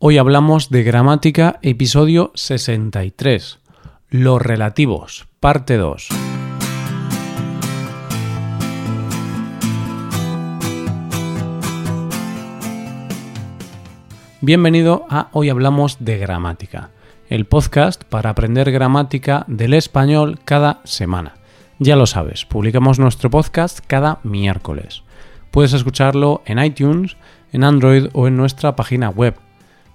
Hoy hablamos de gramática, episodio 63. Los relativos, parte 2. Bienvenido a Hoy Hablamos de Gramática, el podcast para aprender gramática del español cada semana. Ya lo sabes, publicamos nuestro podcast cada miércoles. Puedes escucharlo en iTunes, en Android o en nuestra página web.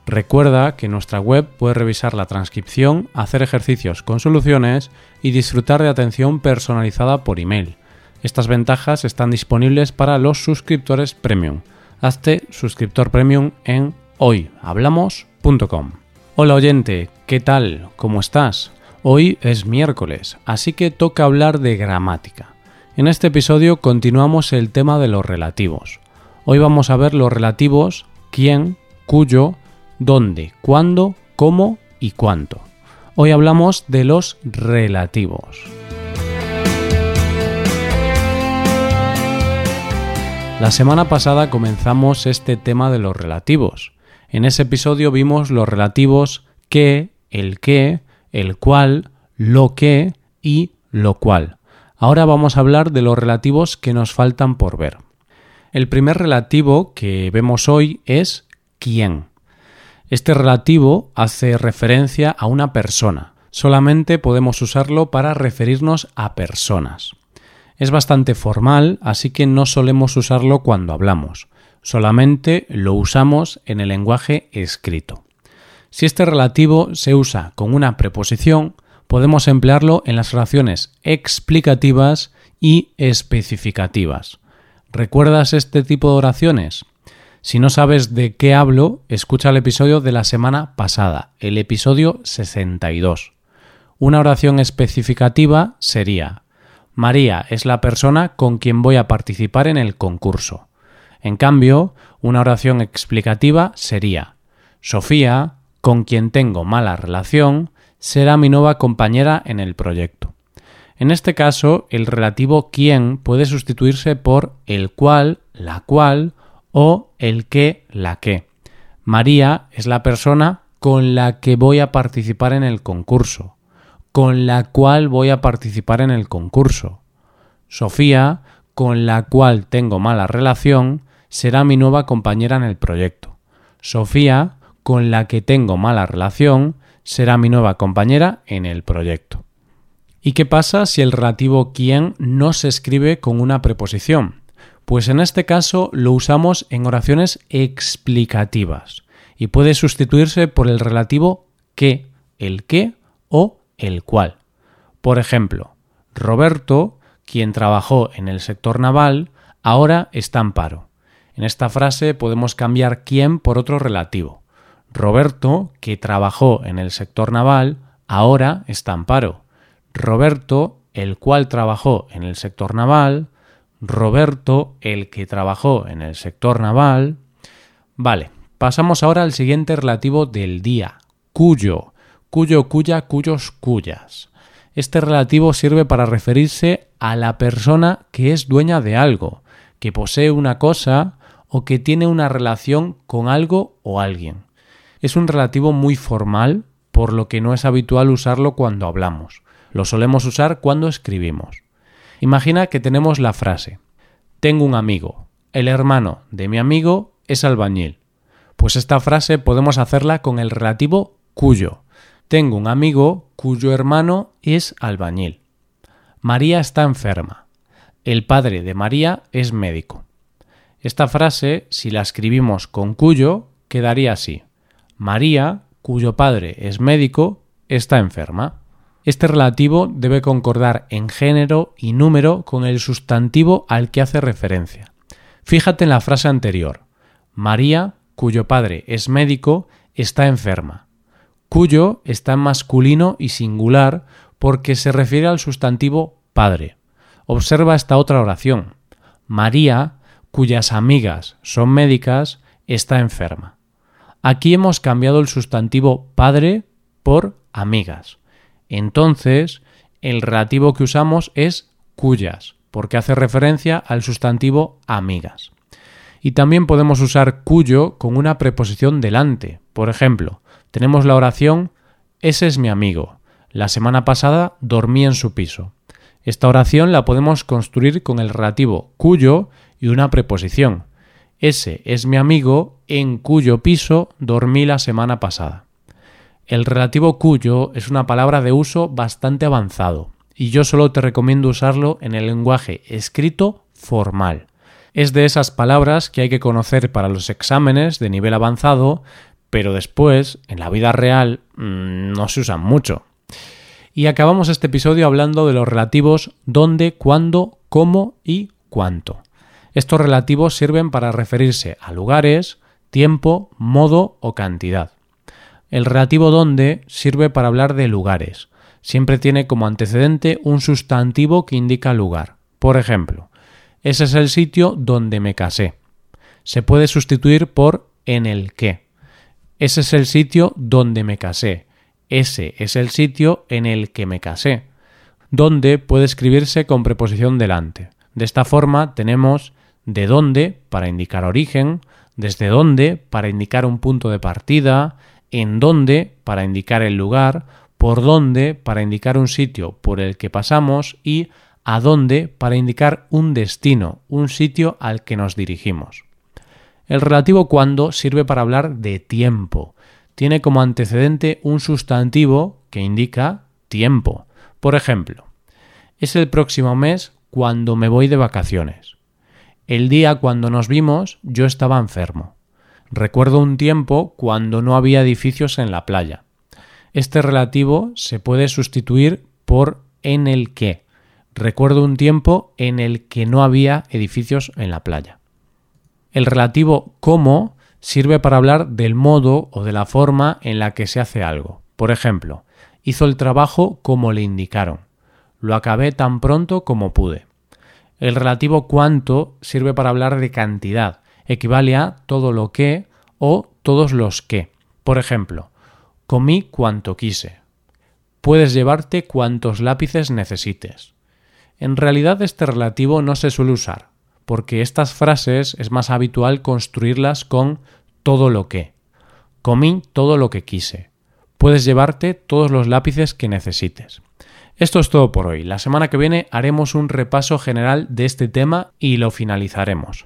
Recuerda que en nuestra web puedes revisar la transcripción, hacer ejercicios con soluciones y disfrutar de atención personalizada por email. Estas ventajas están disponibles para los suscriptores premium. Hazte suscriptor premium en hoyhablamos.com. Hola oyente, ¿qué tal? ¿Cómo estás? Hoy es miércoles, así que toca hablar de gramática. En este episodio continuamos el tema de los relativos. Hoy vamos a ver los relativos quién, cuyo, dónde, cuándo, cómo y cuánto. Hoy hablamos de los relativos. La semana pasada comenzamos este tema de los relativos. En ese episodio vimos los relativos que, el que, el cual, lo que y lo cual. Ahora vamos a hablar de los relativos que nos faltan por ver. El primer relativo que vemos hoy es quién. Este relativo hace referencia a una persona. Solamente podemos usarlo para referirnos a personas. Es bastante formal, así que no solemos usarlo cuando hablamos solamente lo usamos en el lenguaje escrito. Si este relativo se usa con una preposición, podemos emplearlo en las oraciones explicativas y especificativas. ¿Recuerdas este tipo de oraciones? Si no sabes de qué hablo, escucha el episodio de la semana pasada, el episodio 62. Una oración especificativa sería María es la persona con quien voy a participar en el concurso. En cambio, una oración explicativa sería Sofía, con quien tengo mala relación, será mi nueva compañera en el proyecto. En este caso, el relativo quién puede sustituirse por el cual, la cual o el que, la que. María es la persona con la que voy a participar en el concurso, con la cual voy a participar en el concurso. Sofía, con la cual tengo mala relación, será mi nueva compañera en el proyecto. Sofía, con la que tengo mala relación, será mi nueva compañera en el proyecto. ¿Y qué pasa si el relativo quién no se escribe con una preposición? Pues en este caso lo usamos en oraciones explicativas y puede sustituirse por el relativo que, el qué o el cual. Por ejemplo, Roberto, quien trabajó en el sector naval, ahora está en paro. En esta frase podemos cambiar quién por otro relativo. Roberto, que trabajó en el sector naval, ahora está en paro. Roberto, el cual trabajó en el sector naval. Roberto, el que trabajó en el sector naval. Vale, pasamos ahora al siguiente relativo del día, cuyo, cuyo, cuya, cuyos, cuyas. Este relativo sirve para referirse a la persona que es dueña de algo, que posee una cosa o que tiene una relación con algo o alguien. Es un relativo muy formal, por lo que no es habitual usarlo cuando hablamos. Lo solemos usar cuando escribimos. Imagina que tenemos la frase Tengo un amigo. El hermano de mi amigo es albañil. Pues esta frase podemos hacerla con el relativo cuyo. Tengo un amigo cuyo hermano es albañil. María está enferma. El padre de María es médico. Esta frase, si la escribimos con cuyo, quedaría así. María, cuyo padre es médico, está enferma. Este relativo debe concordar en género y número con el sustantivo al que hace referencia. Fíjate en la frase anterior. María, cuyo padre es médico, está enferma. Cuyo está en masculino y singular porque se refiere al sustantivo padre. Observa esta otra oración. María, cuyas amigas son médicas, está enferma. Aquí hemos cambiado el sustantivo padre por amigas. Entonces, el relativo que usamos es cuyas, porque hace referencia al sustantivo amigas. Y también podemos usar cuyo con una preposición delante. Por ejemplo, tenemos la oración ese es mi amigo. La semana pasada dormí en su piso. Esta oración la podemos construir con el relativo cuyo y una preposición. Ese es mi amigo en cuyo piso dormí la semana pasada. El relativo cuyo es una palabra de uso bastante avanzado y yo solo te recomiendo usarlo en el lenguaje escrito formal. Es de esas palabras que hay que conocer para los exámenes de nivel avanzado, pero después, en la vida real, mm, no se usan mucho. Y acabamos este episodio hablando de los relativos dónde, cuándo, cómo y cuánto. Estos relativos sirven para referirse a lugares, tiempo, modo o cantidad. El relativo dónde sirve para hablar de lugares. Siempre tiene como antecedente un sustantivo que indica lugar. Por ejemplo, ese es el sitio donde me casé. Se puede sustituir por en el que. Ese es el sitio donde me casé. Ese es el sitio en el que me casé. Donde puede escribirse con preposición delante. De esta forma tenemos de dónde para indicar origen, desde dónde para indicar un punto de partida, en dónde para indicar el lugar, por dónde para indicar un sitio por el que pasamos y a dónde para indicar un destino, un sitio al que nos dirigimos. El relativo cuando sirve para hablar de tiempo. Tiene como antecedente un sustantivo que indica tiempo. Por ejemplo, es el próximo mes cuando me voy de vacaciones. El día cuando nos vimos yo estaba enfermo. Recuerdo un tiempo cuando no había edificios en la playa. Este relativo se puede sustituir por en el que. Recuerdo un tiempo en el que no había edificios en la playa. El relativo cómo sirve para hablar del modo o de la forma en la que se hace algo. Por ejemplo, hizo el trabajo como le indicaron. Lo acabé tan pronto como pude. El relativo cuánto sirve para hablar de cantidad, equivale a todo lo que o todos los que. Por ejemplo, comí cuanto quise. Puedes llevarte cuantos lápices necesites. En realidad este relativo no se suele usar, porque estas frases es más habitual construirlas con todo lo que. Comí todo lo que quise. Puedes llevarte todos los lápices que necesites. Esto es todo por hoy. La semana que viene haremos un repaso general de este tema y lo finalizaremos.